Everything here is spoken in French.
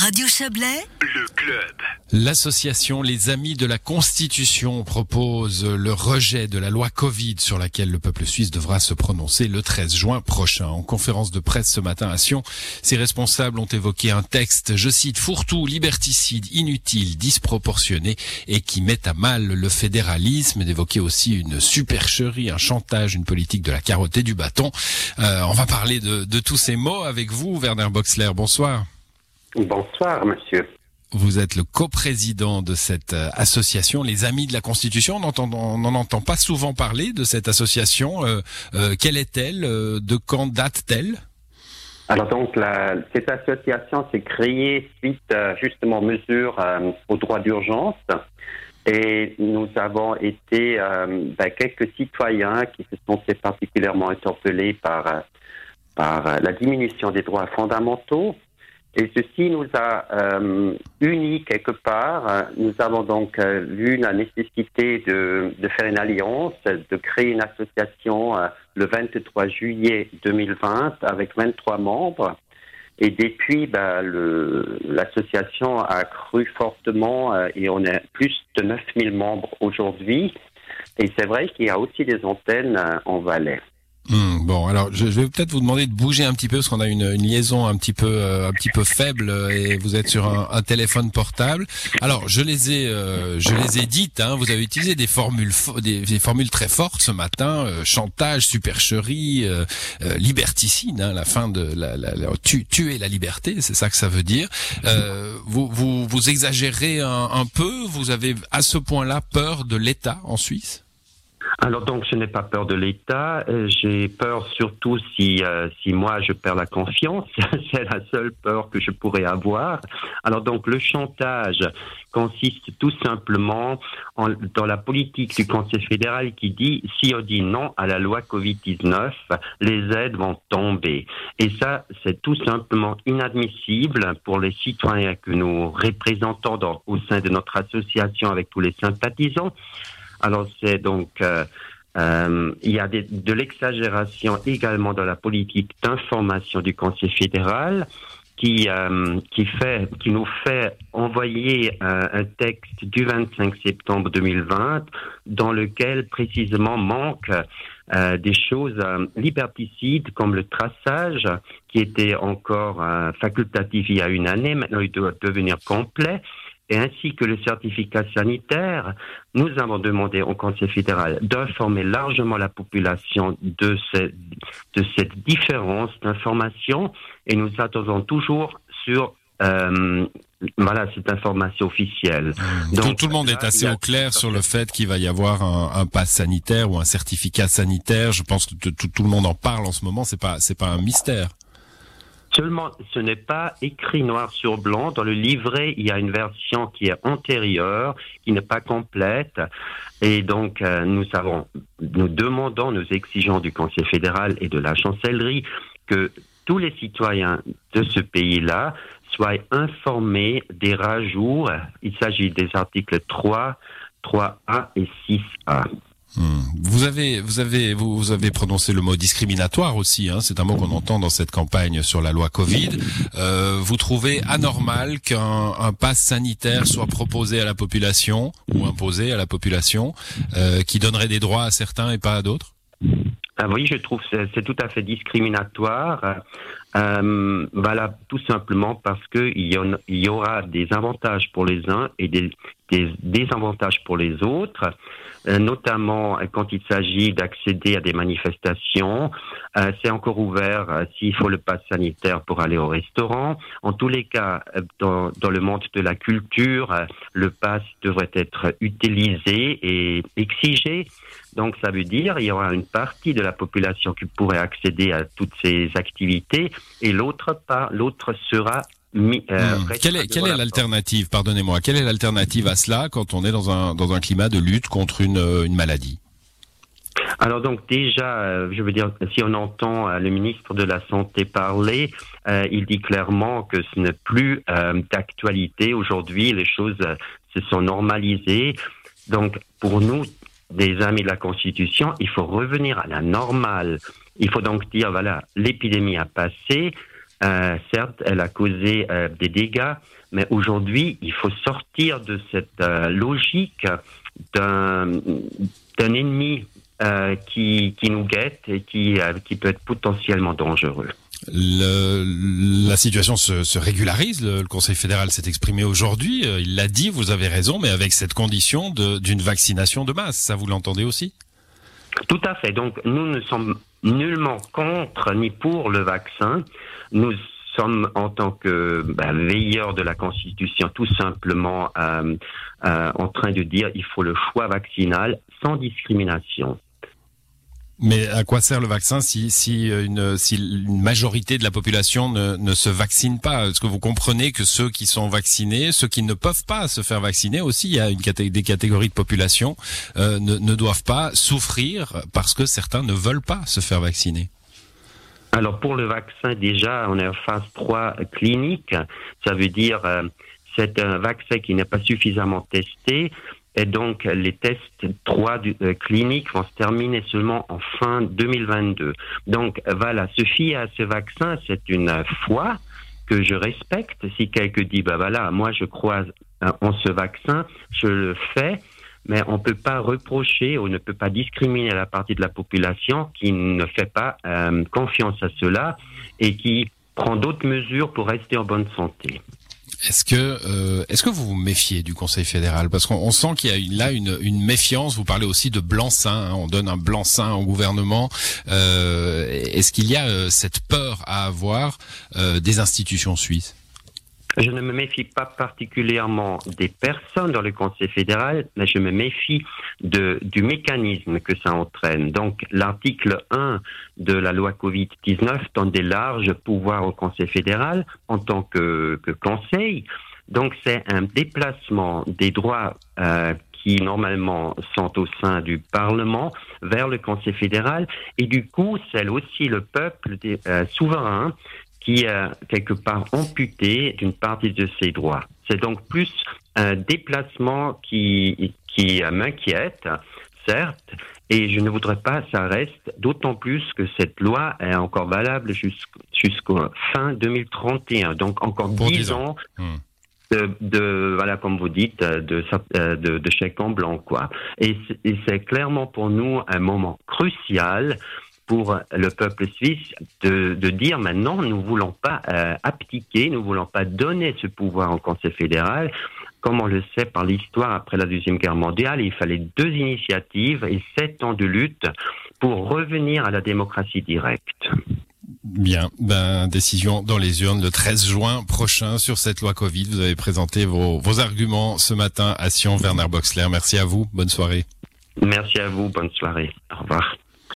Radio Chablais, le club. L'association Les Amis de la Constitution propose le rejet de la loi Covid sur laquelle le peuple suisse devra se prononcer le 13 juin prochain. En conférence de presse ce matin à Sion, ses responsables ont évoqué un texte, je cite, fourre-tout, liberticide, inutile, disproportionné et qui met à mal le fédéralisme, d'évoquer aussi une supercherie, un chantage, une politique de la carotte et du bâton. Euh, on va parler de, de tous ces mots avec vous, Werner Boxler. Bonsoir. Bonsoir, monsieur. Vous êtes le coprésident de cette euh, association, les Amis de la Constitution. On n'en entend pas souvent parler de cette association. Euh, euh, quelle est-elle? De quand date-t-elle? Alors donc, la, cette association s'est créée suite justement aux mesures au droit d'urgence. Et nous avons été ben, quelques citoyens qui se sont fait particulièrement interpellés par, par la diminution des droits fondamentaux et ceci nous a euh, unis quelque part. Nous avons donc euh, vu la nécessité de, de, faire une alliance, de créer une association euh, le 23 juillet 2020 avec 23 membres. Et depuis, bah, l'association a cru fortement euh, et on est plus de 9000 membres aujourd'hui. Et c'est vrai qu'il y a aussi des antennes en Valais. Hmm, bon, alors je, vais peut-être vous demander de bouger un petit peu parce qu'on a une, une, liaison un petit peu euh, un petit peu faible euh, et vous êtes sur un, un téléphone portable. Alors je les ai euh, je les ai dites. Hein, vous avez utilisé des formules des, formules très fortes ce matin chantage, supercherie, liberticide. Hein, la fin de la, la, la tuer la liberté, c'est ça que ça veut dire. vous vous vous exagérez un, un peu. Vous avez à ce point-là peur de l'État en Suisse? Alors donc je n'ai pas peur de l'État, euh, j'ai peur surtout si euh, si moi je perds la confiance, c'est la seule peur que je pourrais avoir. Alors donc le chantage consiste tout simplement en, dans la politique du Conseil fédéral qui dit si on dit non à la loi Covid-19, les aides vont tomber. Et ça c'est tout simplement inadmissible pour les citoyens que nous représentons au sein de notre association avec tous les sympathisants. Alors c'est donc euh, euh, il y a de l'exagération également dans la politique d'information du Conseil fédéral qui euh, qui fait qui nous fait envoyer un texte du 25 septembre 2020 dans lequel précisément manque des choses liberticides comme le traçage qui était encore facultatif il y a une année maintenant il doit devenir complet et ainsi que le certificat sanitaire, nous avons demandé au Conseil fédéral d'informer largement la population de, de cette différence d'information et nous attendons toujours sur euh, voilà cette information officielle. Donc, tout, le monde est assez au clair sur le fait qu'il va y avoir un, un pass sanitaire ou un certificat sanitaire. Je pense que tout, tout, le monde en parle en ce moment. C'est pas c'est pas un mystère. Seulement, ce n'est pas écrit noir sur blanc. Dans le livret, il y a une version qui est antérieure, qui n'est pas complète. Et donc, euh, nous nous demandons, nous exigeons du Conseil fédéral et de la chancellerie que tous les citoyens de ce pays-là soient informés des rajouts. Il s'agit des articles 3, 3A et 6A. Hmm. Vous avez, vous avez, vous, avez prononcé le mot discriminatoire aussi. Hein, c'est un mot qu'on entend dans cette campagne sur la loi Covid. Euh, vous trouvez anormal qu'un un pass sanitaire soit proposé à la population ou imposé à la population, euh, qui donnerait des droits à certains et pas à d'autres? Ah oui, je trouve c'est tout à fait discriminatoire. Euh, voilà, tout simplement parce que il y, y, aura des avantages pour les uns et des, des désavantages pour les autres. Euh, notamment euh, quand il s'agit d'accéder à des manifestations. Euh, c'est encore ouvert s'il faut le pass sanitaire pour aller au restaurant. En tous les cas, dans, dans le monde de la culture, le pass devrait être utilisé et exigé. Donc ça veut dire il y aura une partie de la population qui pourrait accéder à toutes ces activités et l'autre part, l'autre sera euh, hmm. Quelle est, quelle est l'alternative, pardonnez-moi, quelle est l'alternative à cela quand on est dans un, dans un climat de lutte contre une, euh, une maladie? Alors donc déjà, euh, je veux dire, si on entend le ministre de la Santé parler, il dit clairement que ce n'est plus d'actualité. Aujourd'hui, les choses se sont normalisées. Donc pour nous, des amis de la Constitution, il faut revenir à la normale. Il faut donc dire, voilà, l'épidémie a passé, Euh, certes, elle a causé euh, des dégâts, mais aujourd'hui, il faut sortir de cette euh, logique d'un d'un ennemi qui, qui nous guette et qui, qui peut être potentiellement dangereux. Le, la situation se, se régularise. Le, le, Conseil fédéral s'est exprimé aujourd'hui. Il l'a dit, vous avez raison, mais avec cette condition d'une vaccination de masse. Ça, vous l'entendez aussi? Tout à fait. Donc, nous ne sommes nullement contre ni pour le vaccin. Nous sommes en tant que ben, veilleurs de la Constitution tout simplement euh, euh, en train de dire il faut le choix vaccinal sans discrimination. Mais à quoi sert le vaccin si, si, une, si une majorité de la population ne, ne se vaccine pas? Est-ce que vous comprenez que ceux qui sont vaccinés, ceux qui ne peuvent pas se faire vacciner aussi, il y a une des catégories de population, euh, ne, ne doivent pas souffrir parce que certains ne veulent pas se faire vacciner? Alors pour le vaccin, déjà, on est en phase 3 clinique. Ça veut dire euh, c'est un vaccin qui n'est pas suffisamment testé. Et donc, les tests 3 du, euh, cliniques vont se terminer seulement en fin 2022. Donc, voilà, se fier à ce vaccin, c'est une foi que je respecte. Si quelqu'un dit, bah voilà, moi je crois en ce vaccin, je le fais, mais on ne peut pas reprocher ou ne peut pas discriminer la partie de la population qui ne fait pas euh, confiance à cela et qui prend d'autres mesures pour rester en bonne santé. Est-ce que euh, est-ce que vous vous méfiez du Conseil fédéral? Parce qu'on sent qu'il y a là une, méfiance. Vous parlez aussi de blanc-seing. Hein, on donne un blanc-seing au gouvernement. Euh, est-ce qu'il y a euh, cette peur à avoir des institutions suisses? Je ne me méfie pas particulièrement des personnes dans le Conseil fédéral, mais je me méfie de, du mécanisme que ça entraîne. Donc, l'article 1 de la loi Covid-19 donne des larges pouvoirs au Conseil fédéral en tant que, que conseil. Donc, c'est un déplacement des droits euh, qui normalement sont au sein du Parlement vers le Conseil fédéral et du coup c'est aussi le peuple euh, souverain qui est quelque part amputé d'une partie de ses droits. C'est donc plus un déplacement qui, qui m'inquiète, certes, et je ne voudrais pas ça reste, d'autant plus que cette loi est encore valable jusqu'au fin 2031, donc encore dix ans. Hmm. De, de, voilà comme vous dites de de, de chèque en blanc quoi et c'est clairement pour nous un moment crucial pour le peuple suisse de, de dire maintenant nous voulons pas euh, abdiquer, nous voulons pas donner ce pouvoir au Conseil fédéral. Comme on le sait par l'histoire après la Deuxième Guerre mondiale, il fallait deux initiatives et sept ans de lutte pour revenir à la démocratie directe. Bien, ben, décision dans les urnes le 13 juin prochain sur cette loi Covid. Vous avez présenté vos, vos arguments ce matin à Sion, Werner Boxler. Merci à vous, bonne soirée. Merci à vous, bonne soirée. Au revoir.